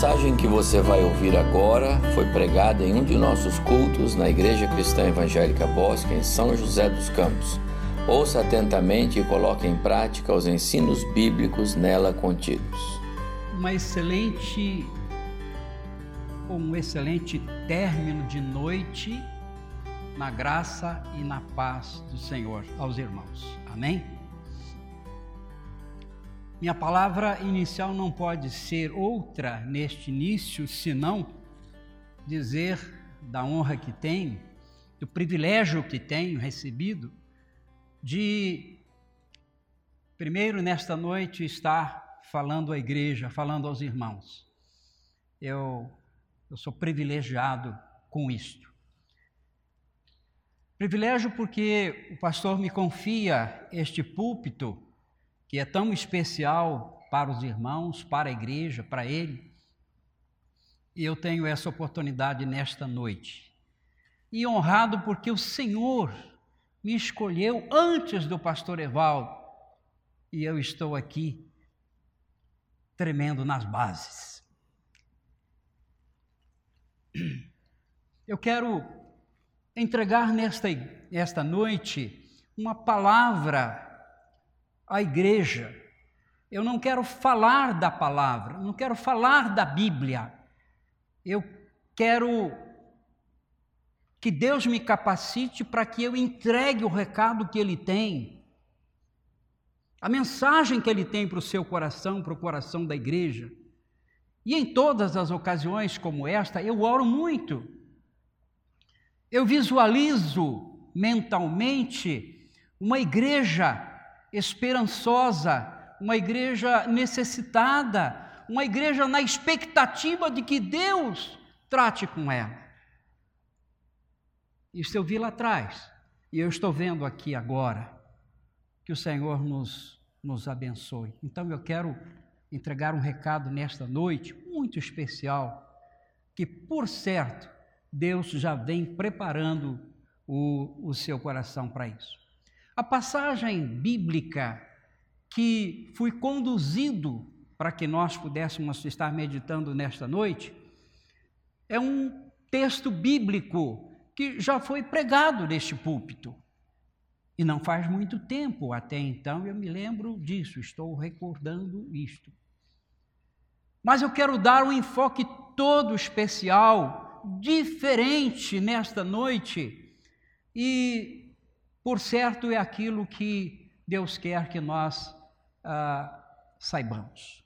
mensagem que você vai ouvir agora foi pregada em um de nossos cultos na Igreja Cristã Evangélica Bosque, em São José dos Campos. Ouça atentamente e coloque em prática os ensinos bíblicos nela contidos. Uma excelente um excelente término de noite na graça e na paz do Senhor aos irmãos. Amém? Minha palavra inicial não pode ser outra neste início senão dizer da honra que tenho, do privilégio que tenho recebido de, primeiro nesta noite, estar falando à igreja, falando aos irmãos. Eu, eu sou privilegiado com isto. Privilégio porque o pastor me confia este púlpito que é tão especial para os irmãos, para a igreja, para ele. E eu tenho essa oportunidade nesta noite. E honrado porque o Senhor me escolheu antes do pastor Evaldo. E eu estou aqui tremendo nas bases. Eu quero entregar nesta, nesta noite uma palavra a igreja. Eu não quero falar da palavra, não quero falar da Bíblia. Eu quero que Deus me capacite para que eu entregue o recado que Ele tem, a mensagem que Ele tem para o seu coração, para o coração da igreja. E em todas as ocasiões como esta, eu oro muito. Eu visualizo mentalmente uma igreja esperançosa, uma igreja necessitada, uma igreja na expectativa de que Deus trate com ela. Isso eu vi lá atrás, e eu estou vendo aqui agora. Que o Senhor nos, nos abençoe. Então eu quero entregar um recado nesta noite muito especial, que por certo Deus já vem preparando o, o seu coração para isso. A passagem bíblica que fui conduzido para que nós pudéssemos estar meditando nesta noite é um texto bíblico que já foi pregado neste púlpito. E não faz muito tempo até então eu me lembro disso, estou recordando isto. Mas eu quero dar um enfoque todo especial, diferente nesta noite, e por certo, é aquilo que Deus quer que nós ah, saibamos.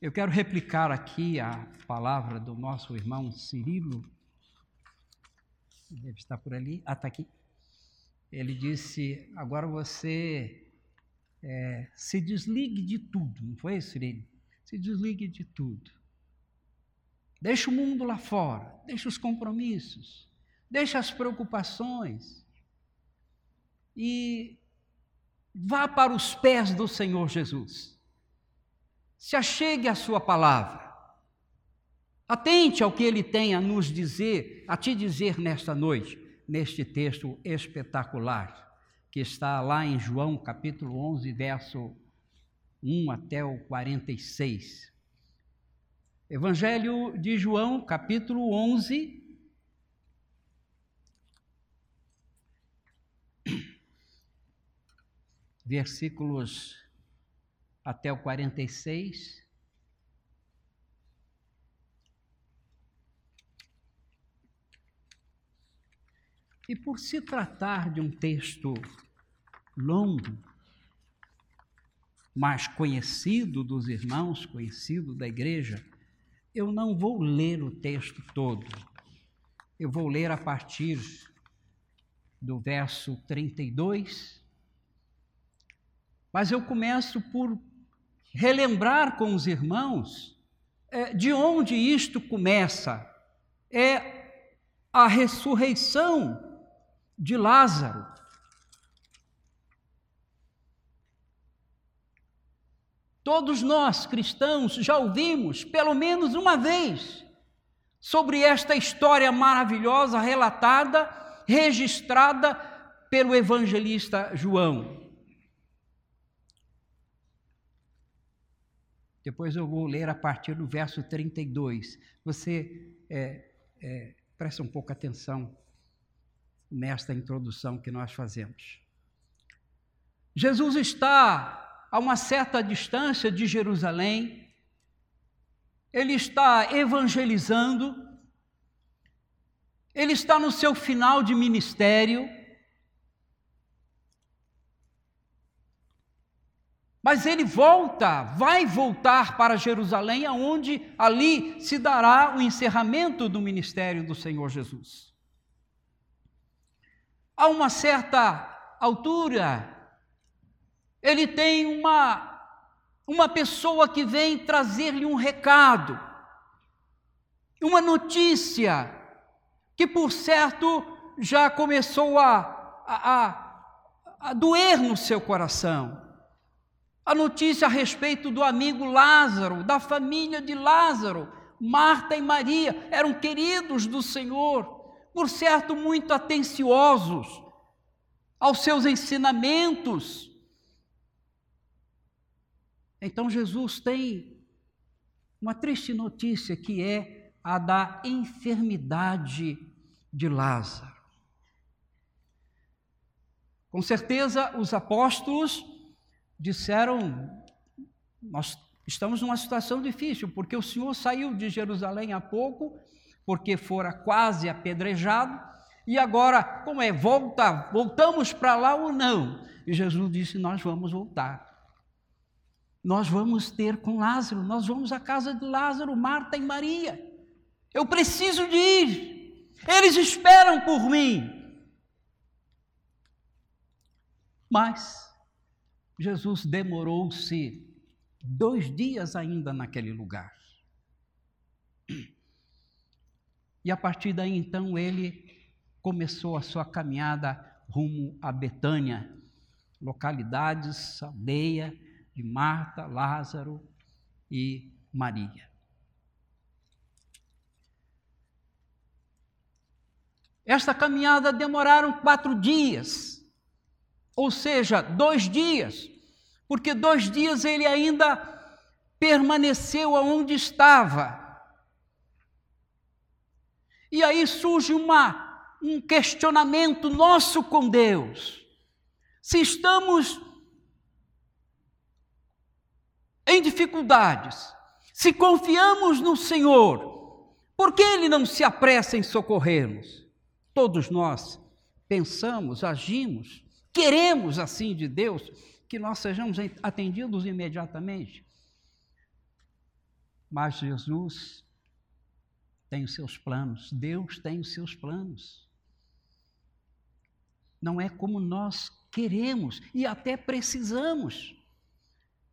Eu quero replicar aqui a palavra do nosso irmão Cirilo. Deve estar por ali. Ah, está aqui. Ele disse: agora você é, se desligue de tudo, não foi, Cirilo? Se desligue de tudo. Deixa o mundo lá fora, deixa os compromissos deixa as preocupações e vá para os pés do Senhor Jesus. Se achegue à Sua palavra. Atente ao que Ele tem a nos dizer, a te dizer nesta noite, neste texto espetacular, que está lá em João capítulo 11, verso 1 até o 46. Evangelho de João, capítulo 11, versículos até o 46. E por se tratar de um texto longo, mas conhecido dos irmãos, conhecido da igreja, eu não vou ler o texto todo. Eu vou ler a partir do verso 32 mas eu começo por relembrar com os irmãos é, de onde isto começa. É a ressurreição de Lázaro. Todos nós cristãos já ouvimos, pelo menos uma vez, sobre esta história maravilhosa relatada, registrada pelo evangelista João. Depois eu vou ler a partir do verso 32. Você é, é, presta um pouco atenção nesta introdução que nós fazemos. Jesus está a uma certa distância de Jerusalém, ele está evangelizando, ele está no seu final de ministério, Mas ele volta, vai voltar para Jerusalém, aonde ali se dará o encerramento do ministério do Senhor Jesus. A uma certa altura, ele tem uma uma pessoa que vem trazer-lhe um recado, uma notícia que por certo já começou a, a, a, a doer no seu coração a notícia a respeito do amigo Lázaro, da família de Lázaro. Marta e Maria eram queridos do Senhor, por certo, muito atenciosos aos seus ensinamentos. Então, Jesus tem uma triste notícia que é a da enfermidade de Lázaro. Com certeza, os apóstolos disseram: Nós estamos numa situação difícil, porque o Senhor saiu de Jerusalém há pouco, porque fora quase apedrejado, e agora, como é, volta, voltamos para lá ou não? E Jesus disse: Nós vamos voltar. Nós vamos ter com Lázaro, nós vamos à casa de Lázaro, Marta e Maria. Eu preciso de ir. Eles esperam por mim. Mas Jesus demorou-se dois dias ainda naquele lugar. E a partir daí então ele começou a sua caminhada rumo a Betânia, localidades, aldeia de Marta, Lázaro e Maria. Esta caminhada demoraram quatro dias ou seja, dois dias, porque dois dias ele ainda permaneceu aonde estava. E aí surge uma, um questionamento nosso com Deus. Se estamos em dificuldades, se confiamos no Senhor, por que Ele não se apressa em socorrer-nos? Todos nós pensamos, agimos queremos assim de Deus que nós sejamos atendidos imediatamente. Mas Jesus tem os seus planos, Deus tem os seus planos. Não é como nós queremos e até precisamos.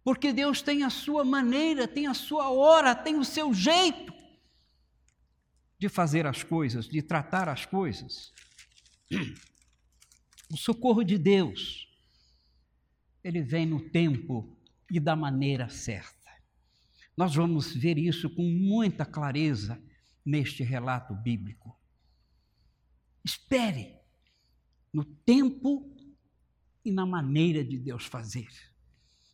Porque Deus tem a sua maneira, tem a sua hora, tem o seu jeito de fazer as coisas, de tratar as coisas. O socorro de Deus, ele vem no tempo e da maneira certa. Nós vamos ver isso com muita clareza neste relato bíblico. Espere no tempo e na maneira de Deus fazer.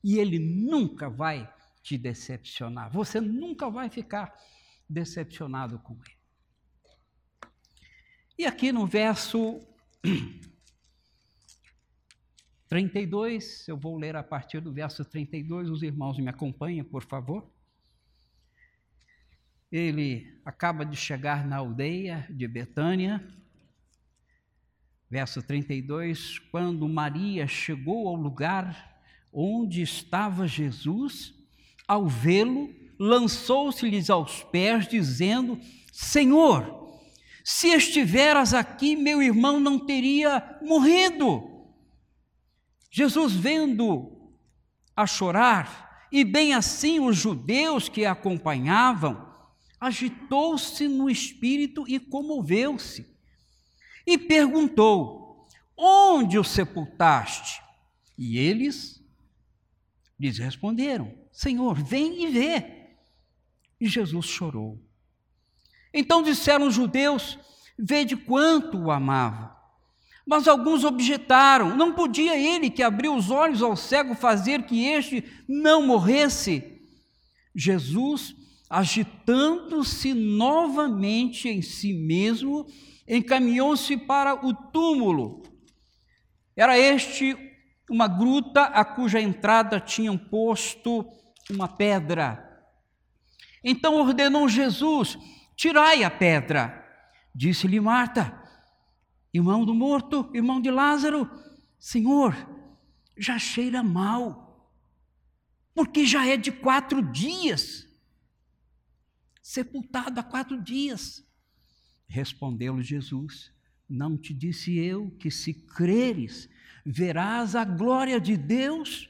E Ele nunca vai te decepcionar. Você nunca vai ficar decepcionado com Ele. E aqui no verso 32, eu vou ler a partir do verso 32, os irmãos me acompanhem, por favor. Ele acaba de chegar na aldeia de Betânia, verso 32, quando Maria chegou ao lugar onde estava Jesus, ao vê-lo, lançou-se-lhes aos pés, dizendo: Senhor, se estiveras aqui, meu irmão não teria morrido. Jesus, vendo a chorar, e bem assim os judeus que a acompanhavam, agitou-se no espírito e comoveu-se. E perguntou: Onde o sepultaste? E eles lhes responderam: Senhor, vem e vê. E Jesus chorou. Então disseram os judeus: Vede quanto o amava. Mas alguns objetaram: não podia ele, que abriu os olhos ao cego, fazer que este não morresse? Jesus, agitando-se novamente em si mesmo, encaminhou-se para o túmulo. Era este uma gruta a cuja entrada tinham posto uma pedra. Então ordenou Jesus: Tirai a pedra. Disse-lhe Marta, irmão do morto, irmão de Lázaro, Senhor, já cheira mal, porque já é de quatro dias, sepultado há quatro dias. Respondeu-lhe Jesus: Não te disse eu que se creres, verás a glória de Deus?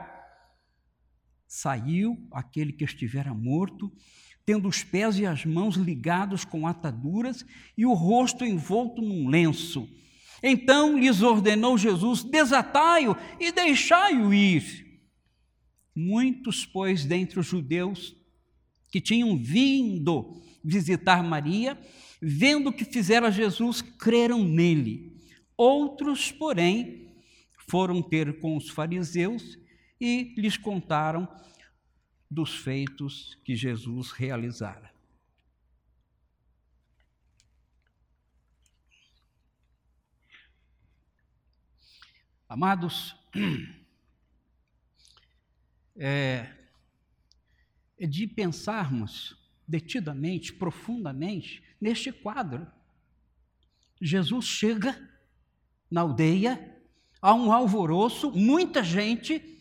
Saiu aquele que estivera morto, tendo os pés e as mãos ligados com ataduras e o rosto envolto num lenço. Então lhes ordenou Jesus: desatai-o e deixai-o ir. Muitos, pois, dentre os judeus que tinham vindo visitar Maria, vendo o que fizera Jesus, creram nele. Outros, porém, foram ter com os fariseus e lhes contaram dos feitos que Jesus realizara. Amados, é, é de pensarmos detidamente, profundamente, neste quadro. Jesus chega na aldeia, há um alvoroço, muita gente,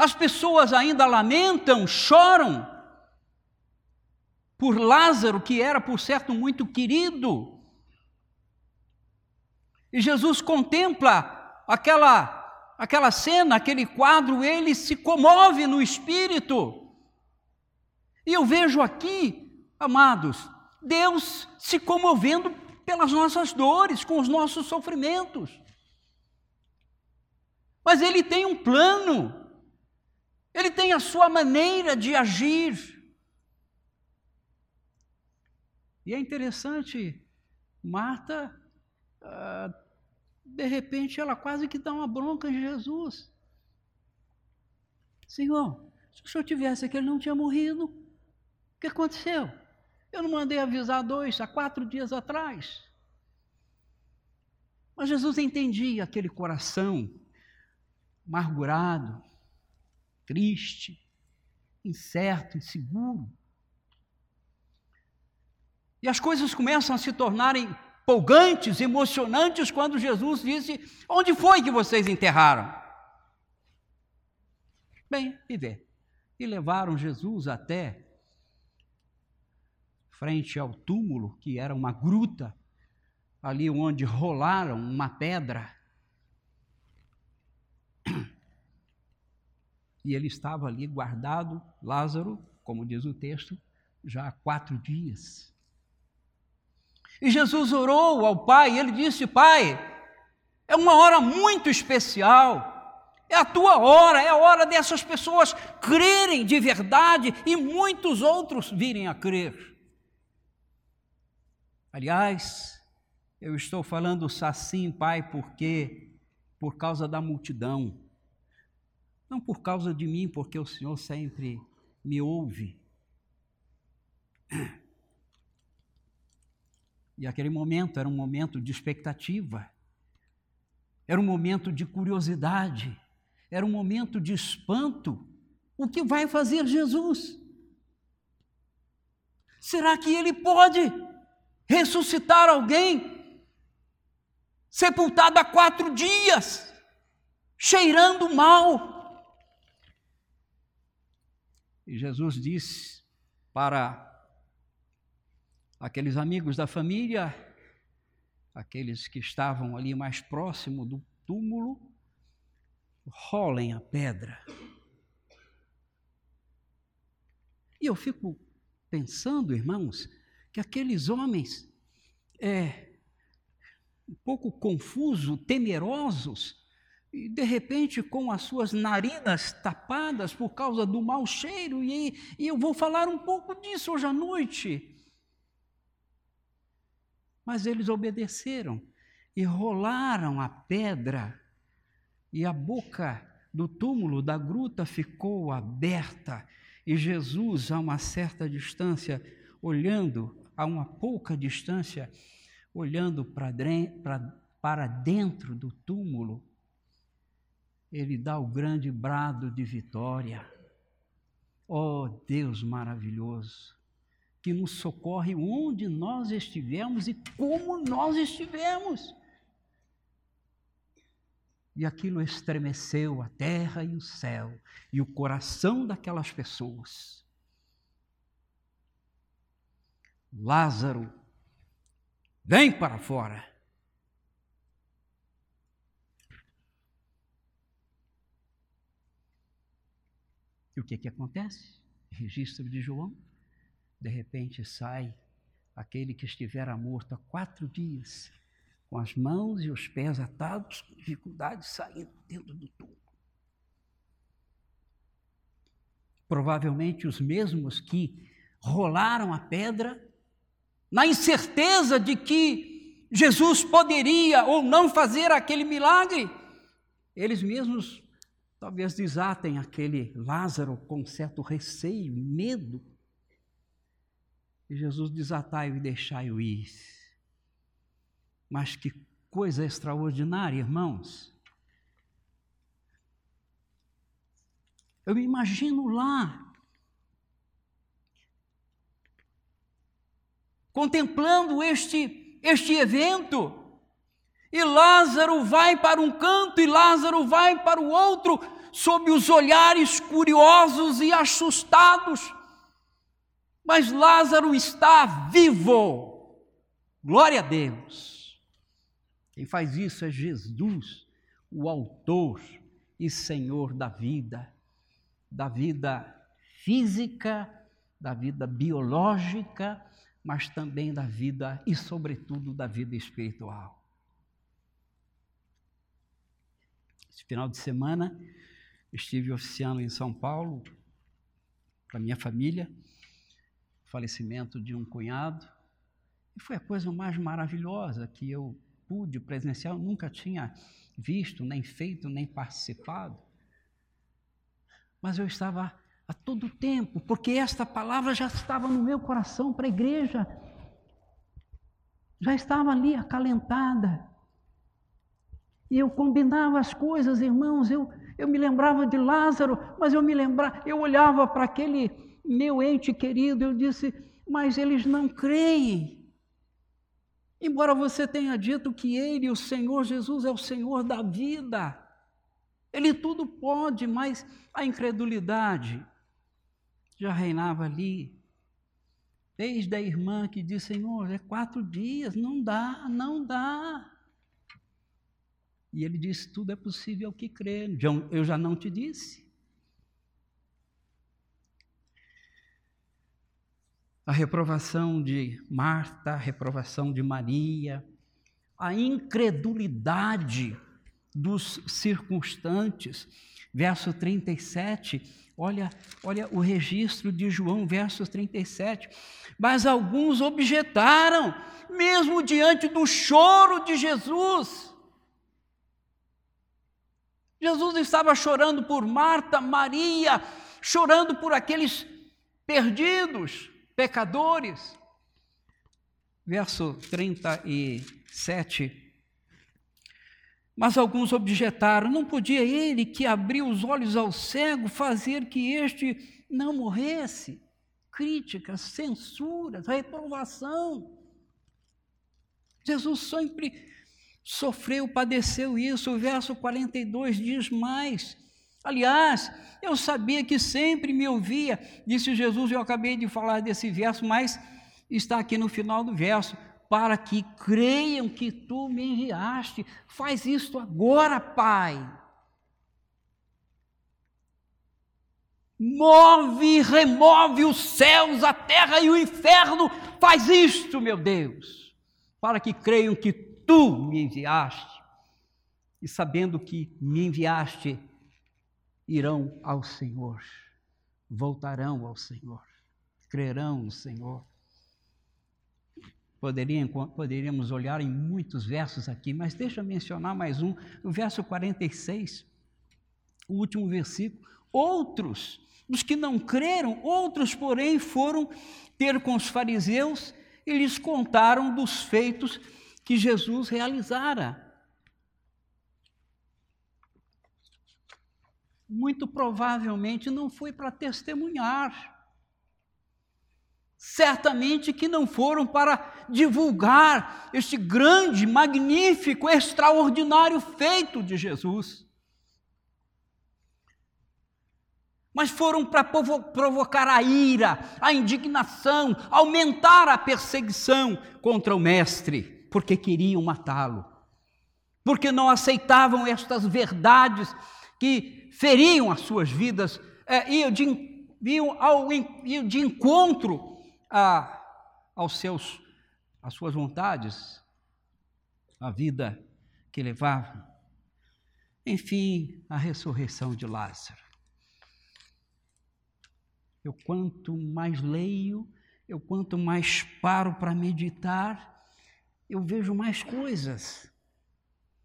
as pessoas ainda lamentam, choram por Lázaro, que era, por certo, muito querido. E Jesus contempla aquela, aquela cena, aquele quadro, ele se comove no espírito. E eu vejo aqui, amados, Deus se comovendo pelas nossas dores, com os nossos sofrimentos. Mas Ele tem um plano ele tem a sua maneira de agir. E é interessante, Marta, ah, de repente, ela quase que dá uma bronca em Jesus. Senhor, se o senhor tivesse aqui, ele não tinha morrido. O que aconteceu? Eu não mandei avisar dois, há quatro dias atrás. Mas Jesus entendia aquele coração amargurado, triste, incerto, inseguro. E as coisas começam a se tornarem empolgantes, emocionantes, quando Jesus disse: Onde foi que vocês enterraram? Bem, e vê. E levaram Jesus até frente ao túmulo, que era uma gruta, ali onde rolaram uma pedra E ele estava ali guardado, Lázaro, como diz o texto, já há quatro dias. E Jesus orou ao Pai, e ele disse: Pai, é uma hora muito especial. É a tua hora, é a hora dessas pessoas crerem de verdade e muitos outros virem a crer. Aliás, eu estou falando assim, Pai, porque por causa da multidão. Não por causa de mim, porque o Senhor sempre me ouve. E aquele momento era um momento de expectativa, era um momento de curiosidade, era um momento de espanto. O que vai fazer Jesus? Será que ele pode ressuscitar alguém sepultado há quatro dias, cheirando mal? E Jesus disse para aqueles amigos da família, aqueles que estavam ali mais próximo do túmulo, rolem a pedra. E eu fico pensando, irmãos, que aqueles homens, é, um pouco confusos, temerosos, e de repente com as suas narinas tapadas por causa do mau cheiro, e, e eu vou falar um pouco disso hoje à noite. Mas eles obedeceram e rolaram a pedra, e a boca do túmulo da gruta ficou aberta, e Jesus, a uma certa distância, olhando, a uma pouca distância, olhando para, dentro do túmulo, ele dá o grande brado de vitória. Oh Deus maravilhoso, que nos socorre onde nós estivermos e como nós estivermos. E aquilo estremeceu a terra e o céu e o coração daquelas pessoas. Lázaro, vem para fora. O que, que acontece? Registro de João. De repente sai aquele que estivera morto há quatro dias, com as mãos e os pés atados, com dificuldade, saindo dentro do túmulo. Provavelmente os mesmos que rolaram a pedra, na incerteza de que Jesus poderia ou não fazer aquele milagre, eles mesmos talvez desatem aquele Lázaro com certo receio, medo. E Jesus desatai-o e deixai-o ir. Mas que coisa extraordinária, irmãos. Eu me imagino lá, contemplando este, este evento, e Lázaro vai para um canto e Lázaro vai para o outro, sob os olhares curiosos e assustados. Mas Lázaro está vivo. Glória a Deus. Quem faz isso é Jesus, o Autor e Senhor da vida, da vida física, da vida biológica, mas também da vida e, sobretudo, da vida espiritual. Esse final de semana estive oficiando em São Paulo para minha família, falecimento de um cunhado, e foi a coisa mais maravilhosa que eu pude presenciar, eu nunca tinha visto, nem feito, nem participado. Mas eu estava a todo tempo, porque esta palavra já estava no meu coração para a igreja, já estava ali acalentada. E eu combinava as coisas, irmãos, eu, eu me lembrava de Lázaro, mas eu me lembrava, eu olhava para aquele meu ente querido, eu disse, mas eles não creem. Embora você tenha dito que Ele, o Senhor Jesus, é o Senhor da vida, Ele tudo pode, mas a incredulidade já reinava ali. Desde a irmã que disse: Senhor, é quatro dias, não dá, não dá. E ele disse: Tudo é possível ao que crer. Eu já não te disse. a reprovação de Marta, a reprovação de Maria, a incredulidade dos circunstantes. Verso 37, olha, olha o registro de João, verso 37. Mas alguns objetaram, mesmo diante do choro de Jesus. Jesus estava chorando por Marta, Maria, chorando por aqueles perdidos pecadores. Verso 37. Mas alguns objetaram: não podia ele que abriu os olhos ao cego fazer que este não morresse? Críticas, censuras, reprovação. Jesus sempre sofreu, padeceu isso. O verso 42 diz mais: Aliás, eu sabia que sempre me ouvia, disse Jesus, eu acabei de falar desse verso, mas está aqui no final do verso, para que creiam que tu me enviaste. Faz isto agora, Pai. move e remove os céus, a terra e o inferno. Faz isto, meu Deus, para que creiam que tu me enviaste. E sabendo que me enviaste, irão ao Senhor, voltarão ao Senhor, crerão no Senhor. poderíamos olhar em muitos versos aqui, mas deixa eu mencionar mais um, o verso 46, o último versículo. Outros os que não creram, outros, porém, foram ter com os fariseus e lhes contaram dos feitos que Jesus realizara. Muito provavelmente não foi para testemunhar. Certamente que não foram para divulgar este grande, magnífico, extraordinário feito de Jesus. mas foram para provocar a ira, a indignação, aumentar a perseguição contra o Mestre, porque queriam matá-lo, porque não aceitavam estas verdades que feriam as suas vidas, é, iam, de, iam, ao, iam de encontro a, aos seus, às suas vontades, a vida que levavam. Enfim, a ressurreição de Lázaro. Eu quanto mais leio, eu quanto mais paro para meditar, eu vejo mais coisas.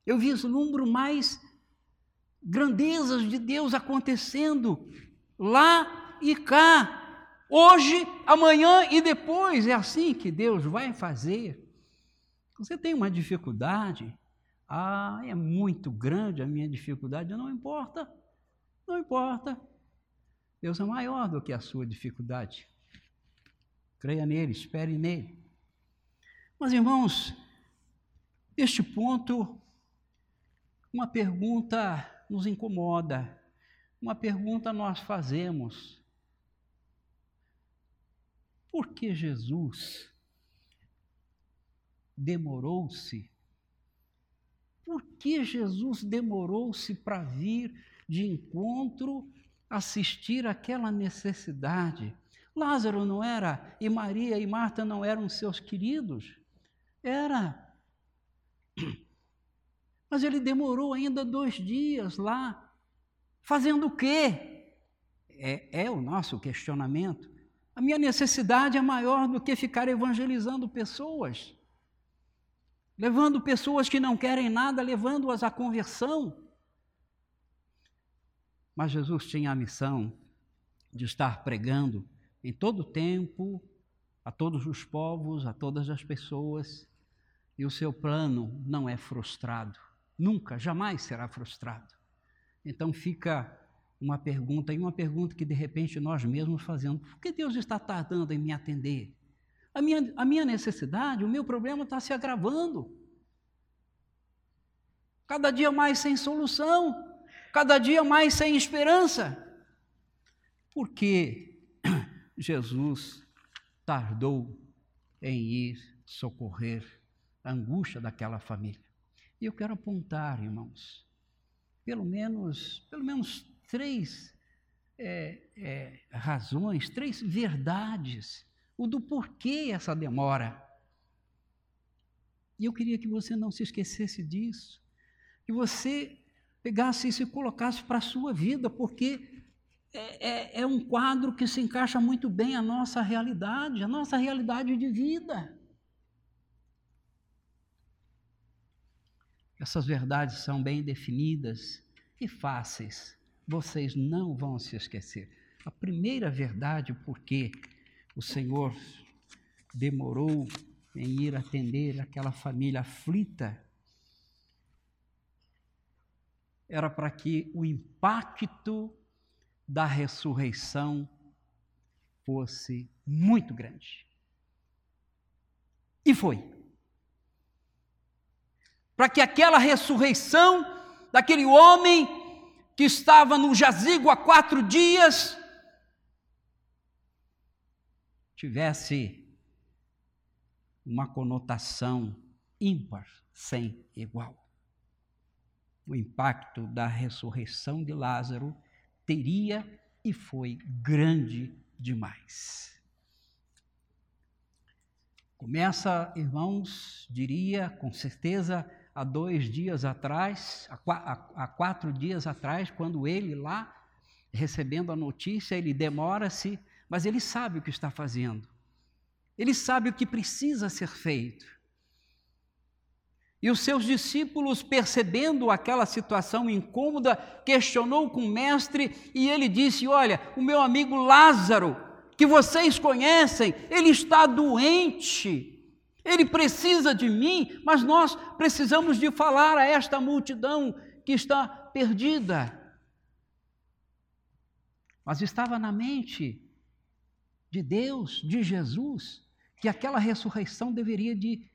Eu vislumbro mais grandezas de Deus acontecendo lá e cá. Hoje, amanhã e depois. É assim que Deus vai fazer. Você tem uma dificuldade? Ah, é muito grande a minha dificuldade. Não importa. Não importa. Deus é maior do que a sua dificuldade. Creia nele, espere nele. Mas, irmãos, neste ponto, uma pergunta nos incomoda, uma pergunta nós fazemos. Por que Jesus demorou-se? Por que Jesus demorou-se para vir de encontro assistir aquela necessidade. Lázaro não era, e Maria e Marta não eram seus queridos. Era. Mas ele demorou ainda dois dias lá, fazendo o quê? É, é o nosso questionamento. A minha necessidade é maior do que ficar evangelizando pessoas, levando pessoas que não querem nada, levando-as à conversão. Mas Jesus tinha a missão de estar pregando em todo o tempo, a todos os povos, a todas as pessoas, e o seu plano não é frustrado, nunca, jamais será frustrado. Então fica uma pergunta, e uma pergunta que de repente nós mesmos fazemos: por que Deus está tardando em me atender? A minha, a minha necessidade, o meu problema está se agravando. Cada dia mais sem solução cada dia mais sem esperança. Porque Jesus tardou em ir socorrer a angústia daquela família. E eu quero apontar, irmãos, pelo menos, pelo menos três é, é, razões, três verdades, o do porquê essa demora. E eu queria que você não se esquecesse disso, que você pegasse isso e colocasse para a sua vida, porque é, é, é um quadro que se encaixa muito bem à nossa realidade, à nossa realidade de vida. Essas verdades são bem definidas e fáceis, vocês não vão se esquecer. A primeira verdade, porque o Senhor demorou em ir atender aquela família aflita, era para que o impacto da ressurreição fosse muito grande. E foi. Para que aquela ressurreição daquele homem que estava no jazigo há quatro dias tivesse uma conotação ímpar, sem igual o impacto da ressurreição de Lázaro teria e foi grande demais. Começa, irmãos, diria com certeza, há dois dias atrás, há quatro dias atrás, quando ele lá, recebendo a notícia, ele demora-se, mas ele sabe o que está fazendo. Ele sabe o que precisa ser feito. E os seus discípulos, percebendo aquela situação incômoda, questionou com o mestre e ele disse: Olha, o meu amigo Lázaro, que vocês conhecem, ele está doente. Ele precisa de mim, mas nós precisamos de falar a esta multidão que está perdida. Mas estava na mente de Deus, de Jesus, que aquela ressurreição deveria de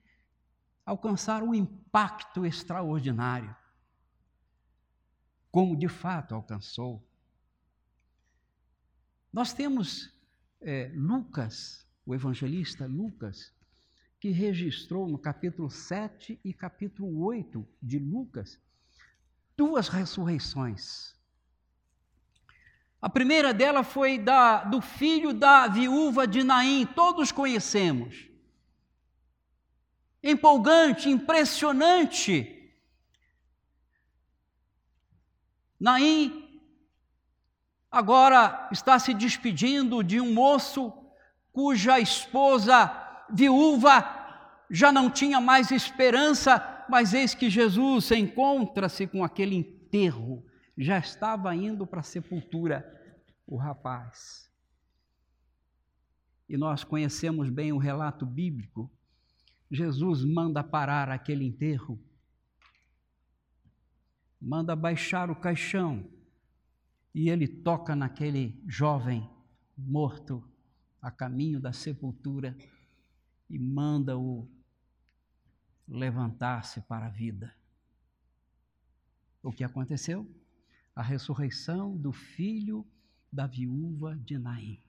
alcançar um impacto extraordinário, como de fato alcançou. Nós temos é, Lucas, o evangelista Lucas, que registrou no capítulo 7 e capítulo 8 de Lucas duas ressurreições. A primeira dela foi da, do filho da viúva de Naim, todos conhecemos. Empolgante, impressionante. Naim agora está se despedindo de um moço cuja esposa viúva já não tinha mais esperança, mas eis que Jesus encontra-se com aquele enterro, já estava indo para a sepultura o rapaz. E nós conhecemos bem o relato bíblico. Jesus manda parar aquele enterro, manda baixar o caixão, e ele toca naquele jovem morto a caminho da sepultura e manda-o levantar-se para a vida. O que aconteceu? A ressurreição do filho da viúva de Naim.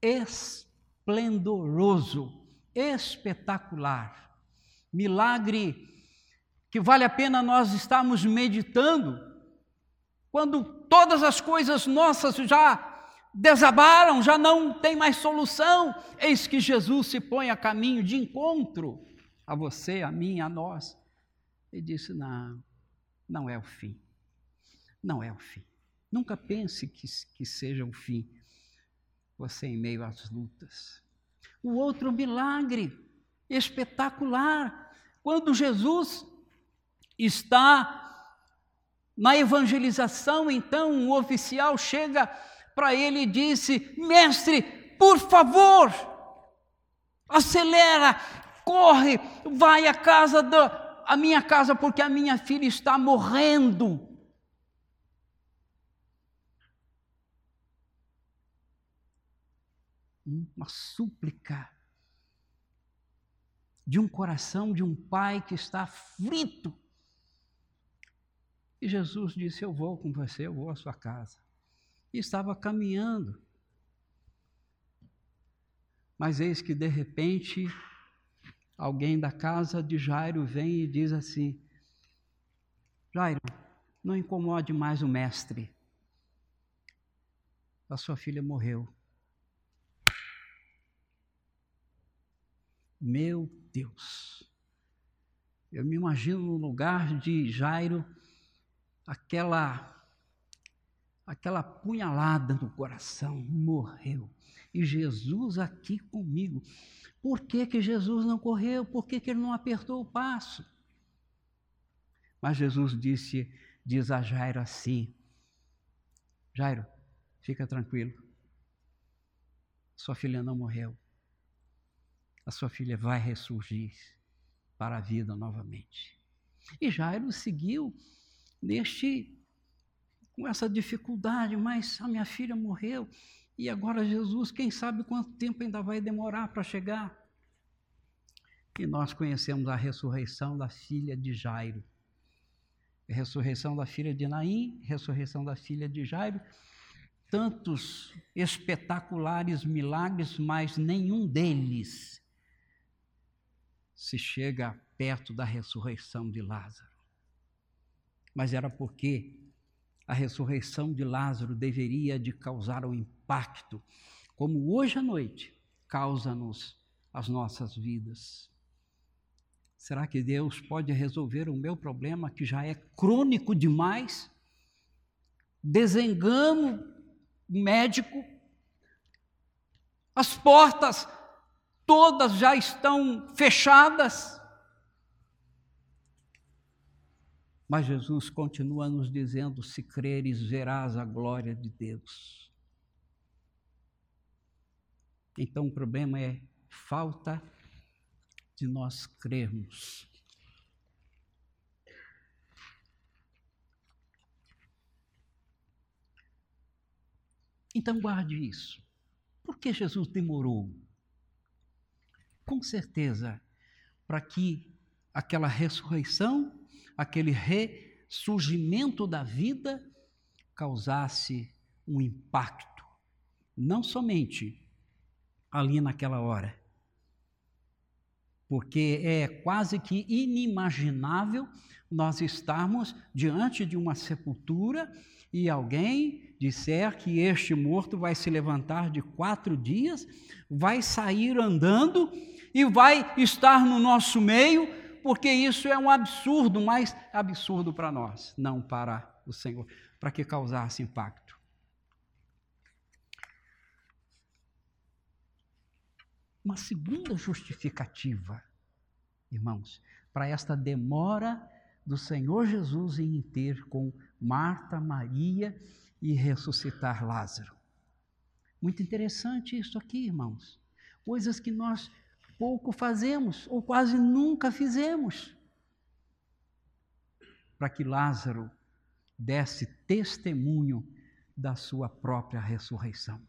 Esplendoroso, espetacular, milagre que vale a pena nós estarmos meditando, quando todas as coisas nossas já desabaram, já não tem mais solução. Eis que Jesus se põe a caminho de encontro a você, a mim, a nós. E disse: Não, não é o fim. Não é o fim. Nunca pense que, que seja o fim. Você em meio às lutas. O outro milagre espetacular, quando Jesus está na evangelização, então um oficial chega para ele e disse: Mestre, por favor, acelera, corre, vai à casa da a minha casa porque a minha filha está morrendo. Uma súplica de um coração de um pai que está aflito. E Jesus disse: Eu vou com você, eu vou à sua casa e estava caminhando. Mas eis que de repente alguém da casa de Jairo vem e diz assim: Jairo, não incomode mais o mestre. A sua filha morreu. Meu Deus. Eu me imagino no lugar de Jairo, aquela aquela punhalada no coração, morreu. E Jesus aqui comigo. Por que, que Jesus não correu? Por que, que ele não apertou o passo? Mas Jesus disse, diz a Jairo assim: Jairo, fica tranquilo. Sua filha não morreu. A sua filha vai ressurgir para a vida novamente. E Jairo seguiu neste com essa dificuldade, mas a minha filha morreu e agora Jesus, quem sabe quanto tempo ainda vai demorar para chegar? E nós conhecemos a ressurreição da filha de Jairo. A ressurreição da filha de Naim, ressurreição da filha de Jairo, tantos espetaculares milagres, mas nenhum deles se chega perto da ressurreição de Lázaro. Mas era porque a ressurreição de Lázaro deveria de causar um impacto, como hoje à noite causa-nos as nossas vidas. Será que Deus pode resolver o meu problema que já é crônico demais? Desengano médico, as portas todas já estão fechadas. Mas Jesus continua nos dizendo: se creres, verás a glória de Deus. Então o problema é falta de nós crermos. Então guarde isso. Por que Jesus demorou? Com certeza, para que aquela ressurreição, aquele ressurgimento da vida causasse um impacto, não somente ali naquela hora, porque é quase que inimaginável nós estarmos diante de uma sepultura e alguém disser que este morto vai se levantar de quatro dias, vai sair andando e vai estar no nosso meio, porque isso é um absurdo, mas absurdo para nós, não para o Senhor, para que causasse impacto. Uma segunda justificativa, irmãos, para esta demora do Senhor Jesus em ter com Marta, Maria e ressuscitar Lázaro. Muito interessante isso aqui, irmãos. Coisas que nós pouco fazemos ou quase nunca fizemos. Para que Lázaro desse testemunho da sua própria ressurreição.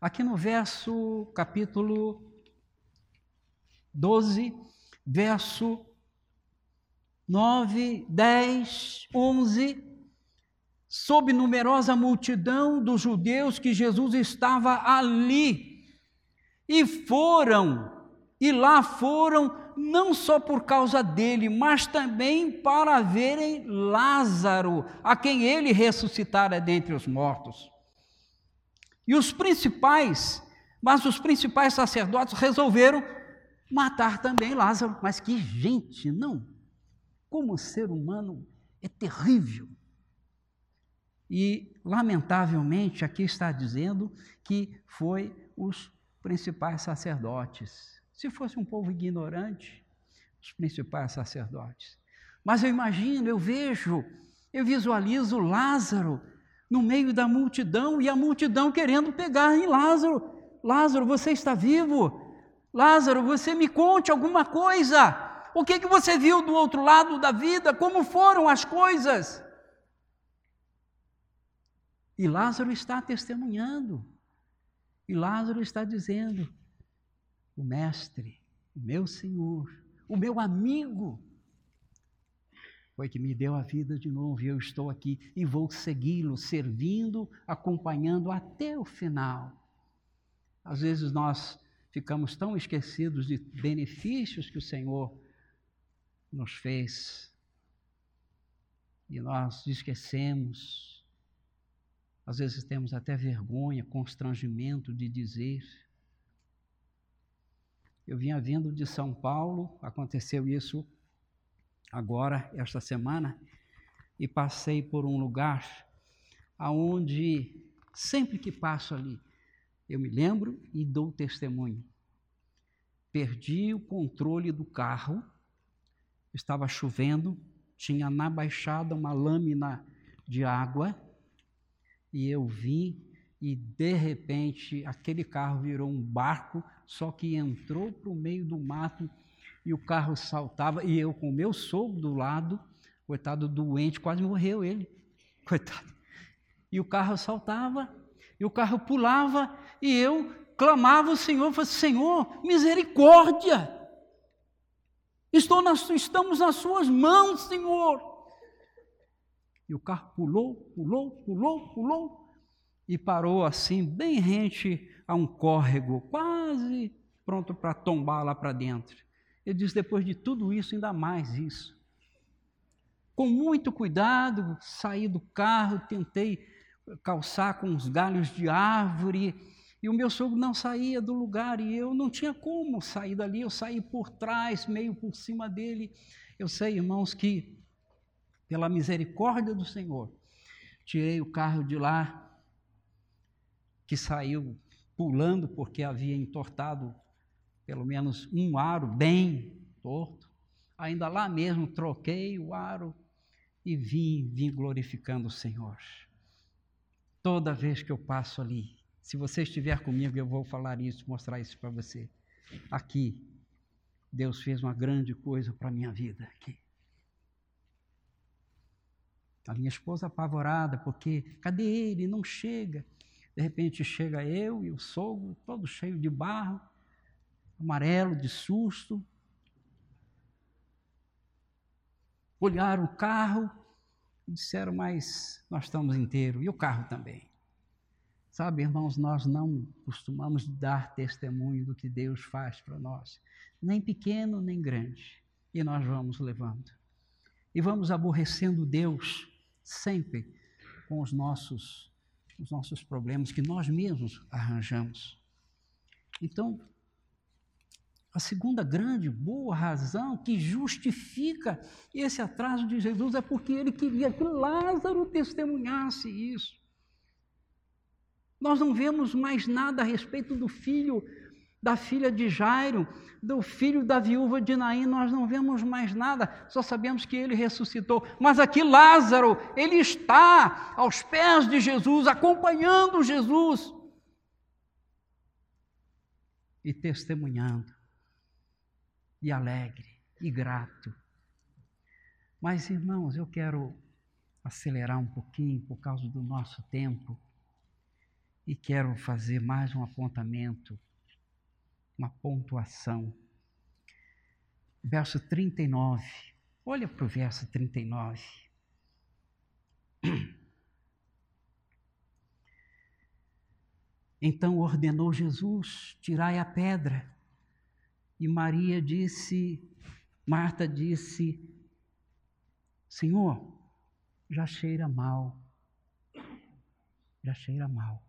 Aqui no verso, capítulo 12, verso 9, 10, 11, sob numerosa multidão dos judeus que Jesus estava ali. E foram, e lá foram, não só por causa dele, mas também para verem Lázaro, a quem ele ressuscitara dentre os mortos. E os principais, mas os principais sacerdotes resolveram matar também Lázaro. Mas que gente, não como ser humano é terrível. E, lamentavelmente, aqui está dizendo que foi os principais sacerdotes. Se fosse um povo ignorante, os principais sacerdotes. Mas eu imagino, eu vejo, eu visualizo Lázaro no meio da multidão e a multidão querendo pegar em Lázaro. Lázaro, você está vivo? Lázaro, você me conte alguma coisa. O que, que você viu do outro lado da vida? Como foram as coisas? E Lázaro está testemunhando. E Lázaro está dizendo: o Mestre, o meu Senhor, o meu amigo, foi que me deu a vida de novo e eu estou aqui e vou segui-lo, servindo, acompanhando até o final. Às vezes nós ficamos tão esquecidos de benefícios que o Senhor nos fez e nós esquecemos. Às vezes temos até vergonha, constrangimento de dizer. Eu vinha vindo de São Paulo, aconteceu isso agora, esta semana, e passei por um lugar aonde sempre que passo ali, eu me lembro e dou testemunho. Perdi o controle do carro estava chovendo, tinha na baixada uma lâmina de água, e eu vi, e de repente aquele carro virou um barco, só que entrou para o meio do mato e o carro saltava, e eu com o meu sogro do lado, coitado doente, quase morreu ele, coitado. E o carro saltava, e o carro pulava, e eu clamava o Senhor, falei, Senhor, misericórdia! Estou nas, estamos nas suas mãos, Senhor. E o carro pulou, pulou, pulou, pulou e parou assim, bem rente a um córrego, quase pronto para tombar lá para dentro. Ele diz: depois de tudo isso, ainda mais isso. Com muito cuidado, saí do carro, tentei calçar com os galhos de árvore, e o meu sogro não saía do lugar, e eu não tinha como sair dali, eu saí por trás, meio por cima dele. Eu sei, irmãos, que pela misericórdia do Senhor, tirei o carro de lá, que saiu pulando porque havia entortado pelo menos um aro bem torto. Ainda lá mesmo troquei o aro e vim, vim glorificando o Senhor. Toda vez que eu passo ali, se você estiver comigo, eu vou falar isso, mostrar isso para você. Aqui, Deus fez uma grande coisa para a minha vida. Aqui. A minha esposa apavorada, porque cadê ele? Não chega. De repente chega eu e o sogro, todo cheio de barro, amarelo, de susto. Olharam o carro e disseram, mas nós estamos inteiros, e o carro também. Sabe, irmãos, nós não costumamos dar testemunho do que Deus faz para nós, nem pequeno nem grande, e nós vamos levando. E vamos aborrecendo Deus sempre com os nossos os nossos problemas que nós mesmos arranjamos. Então, a segunda grande boa razão que justifica esse atraso de Jesus é porque ele queria que Lázaro testemunhasse isso. Nós não vemos mais nada a respeito do filho da filha de Jairo, do filho da viúva de Naim, nós não vemos mais nada, só sabemos que ele ressuscitou. Mas aqui Lázaro, ele está aos pés de Jesus, acompanhando Jesus e testemunhando, e alegre, e grato. Mas, irmãos, eu quero acelerar um pouquinho por causa do nosso tempo e quero fazer mais um apontamento uma pontuação. Verso 39. Olha para o verso 39. Então ordenou Jesus: tirai a pedra. E Maria disse, Marta disse: Senhor, já cheira mal. Já cheira mal.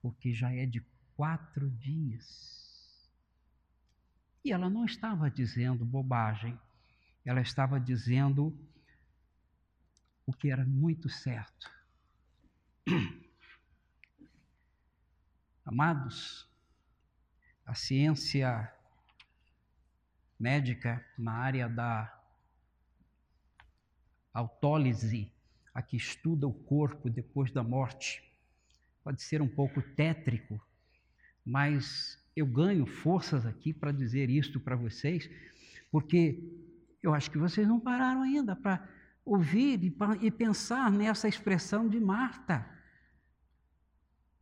Porque já é de quatro dias. E ela não estava dizendo bobagem, ela estava dizendo o que era muito certo. Amados, a ciência médica na área da autólise, a que estuda o corpo depois da morte, pode ser um pouco tétrico, mas eu ganho forças aqui para dizer isto para vocês, porque eu acho que vocês não pararam ainda para ouvir e, e pensar nessa expressão de Marta.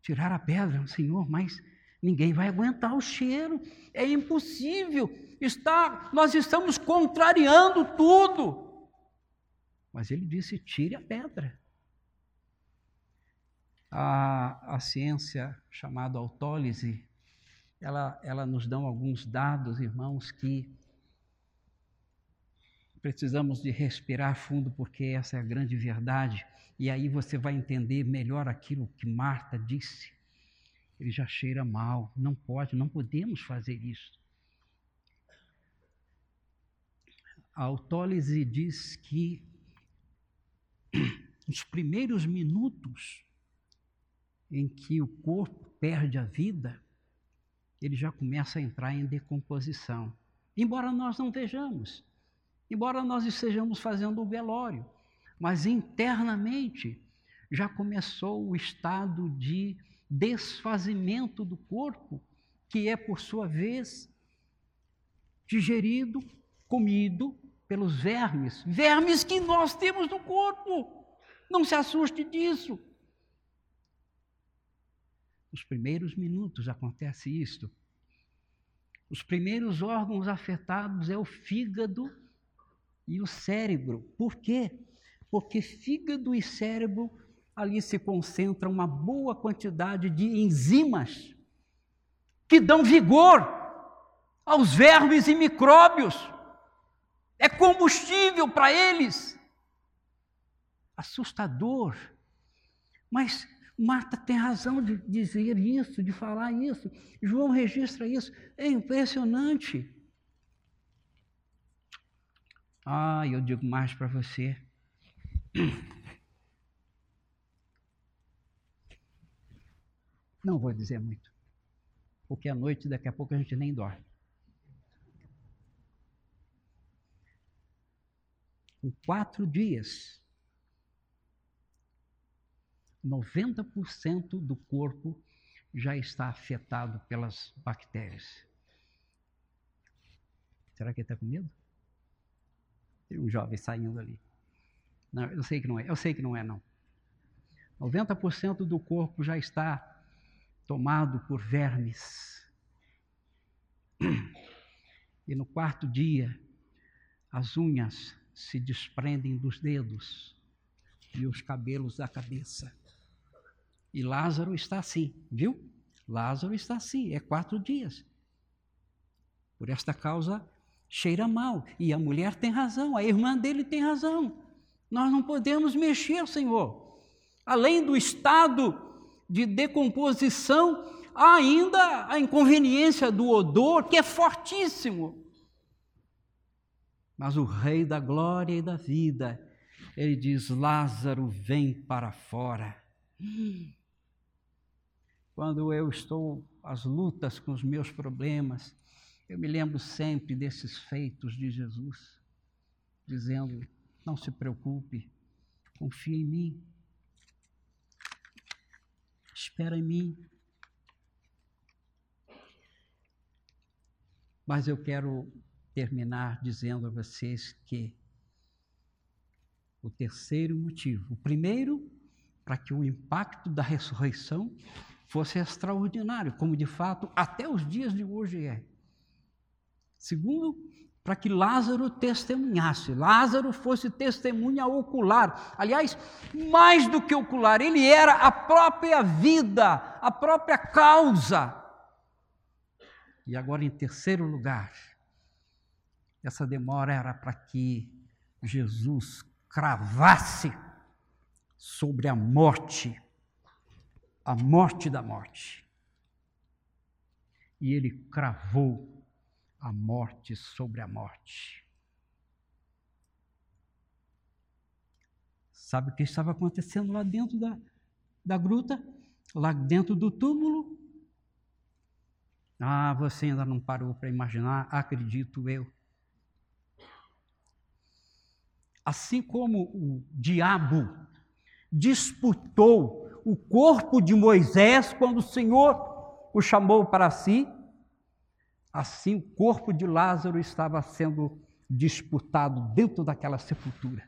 Tirar a pedra, Senhor, mas ninguém vai aguentar o cheiro, é impossível. Está, nós estamos contrariando tudo. Mas ele disse: tire a pedra. A, a ciência chamada autólise ela, ela nos dá alguns dados, irmãos, que precisamos de respirar fundo, porque essa é a grande verdade. E aí você vai entender melhor aquilo que Marta disse. Ele já cheira mal, não pode, não podemos fazer isso. A autólise diz que os primeiros minutos em que o corpo perde a vida, ele já começa a entrar em decomposição. Embora nós não vejamos, embora nós estejamos fazendo o velório, mas internamente já começou o estado de desfazimento do corpo, que é, por sua vez, digerido, comido pelos vermes, vermes que nós temos no corpo. Não se assuste disso. Nos primeiros minutos acontece isto. Os primeiros órgãos afetados é o fígado e o cérebro. Por quê? Porque fígado e cérebro ali se concentra uma boa quantidade de enzimas que dão vigor aos vermes e micróbios. É combustível para eles. assustador. Mas Marta tem razão de dizer isso, de falar isso. João registra isso. É impressionante. Ah, eu digo mais para você. Não vou dizer muito, porque à noite, daqui a pouco, a gente nem dorme. Em quatro dias, 90% do corpo já está afetado pelas bactérias. Será que ele está com medo? Tem um jovem saindo ali. Não, eu sei que não é, eu sei que não é, não. 90% do corpo já está tomado por vermes. E no quarto dia, as unhas se desprendem dos dedos e os cabelos da cabeça. E Lázaro está assim, viu? Lázaro está assim, é quatro dias. Por esta causa, cheira mal. E a mulher tem razão, a irmã dele tem razão. Nós não podemos mexer, Senhor. Além do estado de decomposição, há ainda a inconveniência do odor, que é fortíssimo. Mas o Rei da glória e da vida, ele diz: Lázaro, vem para fora. Quando eu estou às lutas com os meus problemas, eu me lembro sempre desses feitos de Jesus, dizendo: Não se preocupe, confie em mim, espera em mim. Mas eu quero terminar dizendo a vocês que o terceiro motivo, o primeiro, para que o impacto da ressurreição fosse extraordinário, como de fato até os dias de hoje é. Segundo, para que Lázaro testemunhasse. Lázaro fosse testemunha ocular. Aliás, mais do que ocular, ele era a própria vida, a própria causa. E agora, em terceiro lugar, essa demora era para que Jesus cravasse sobre a morte, a morte da morte. E ele cravou a morte sobre a morte. Sabe o que estava acontecendo lá dentro da, da gruta? Lá dentro do túmulo? Ah, você ainda não parou para imaginar, acredito eu. Assim como o diabo disputou o corpo de Moisés quando o Senhor o chamou para si, Assim, o corpo de Lázaro estava sendo disputado dentro daquela sepultura.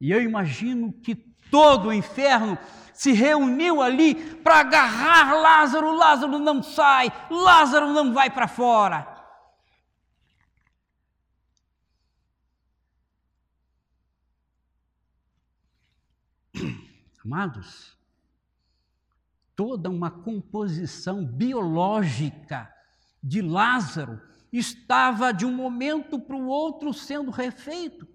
E eu imagino que todo o inferno se reuniu ali para agarrar Lázaro. Lázaro não sai, Lázaro não vai para fora. Amados, toda uma composição biológica de Lázaro estava de um momento para o outro sendo refeito.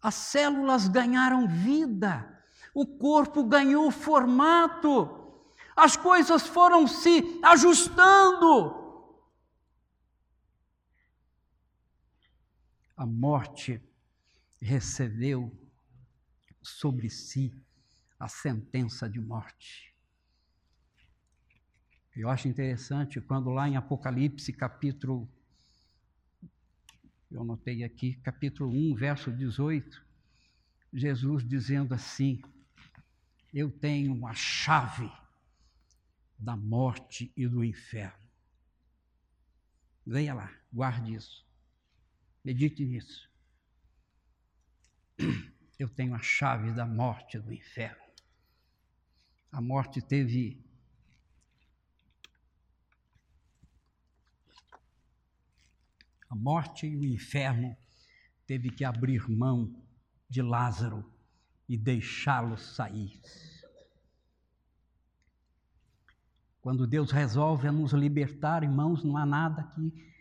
As células ganharam vida, o corpo ganhou formato, as coisas foram se ajustando. A morte recebeu sobre si a sentença de morte. Eu acho interessante quando lá em Apocalipse, capítulo, eu anotei aqui, capítulo 1, verso 18, Jesus dizendo assim: Eu tenho a chave da morte e do inferno. Leia lá, guarde isso. Medite nisso. Eu tenho a chave da morte do inferno. A morte teve A morte e o inferno teve que abrir mão de Lázaro e deixá-lo sair. Quando Deus resolve nos libertar, irmãos, não há nada que,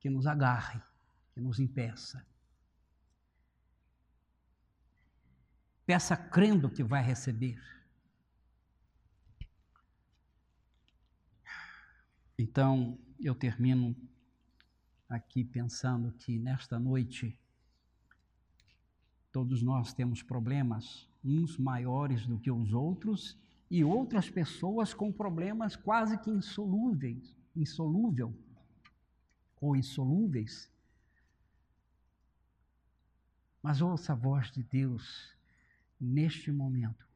que nos agarre, que nos impeça. Peça crendo que vai receber. Então, eu termino aqui pensando que nesta noite todos nós temos problemas, uns maiores do que os outros e outras pessoas com problemas quase que insolúveis, insolúvel ou insolúveis. Mas ouça a voz de Deus neste momento.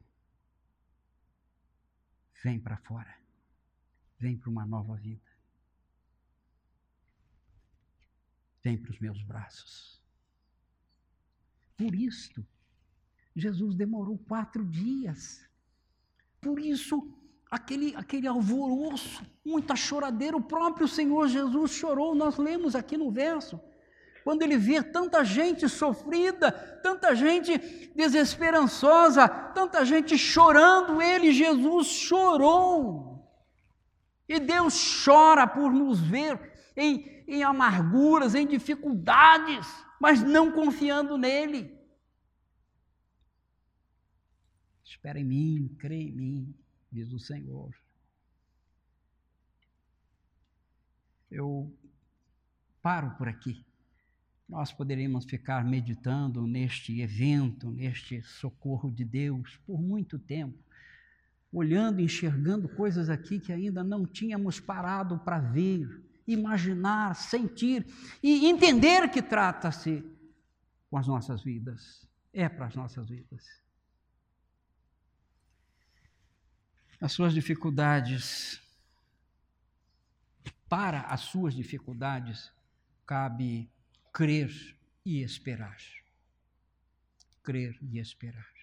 Vem para fora. Vem para uma nova vida. Vem para os meus braços. Por isto, Jesus demorou quatro dias. Por isso, aquele, aquele alvoroço, muita choradeira, o próprio Senhor Jesus chorou, nós lemos aqui no verso. Quando ele vê tanta gente sofrida, tanta gente desesperançosa, tanta gente chorando, ele, Jesus, chorou. E Deus chora por nos ver em, em amarguras, em dificuldades, mas não confiando nele. Espera em mim, crê em mim, diz o Senhor. Eu paro por aqui. Nós poderíamos ficar meditando neste evento, neste socorro de Deus por muito tempo, olhando, enxergando coisas aqui que ainda não tínhamos parado para ver, imaginar, sentir e entender que trata-se com as nossas vidas. É para as nossas vidas. As suas dificuldades, para as suas dificuldades, cabe crer e esperar. Crer e esperar.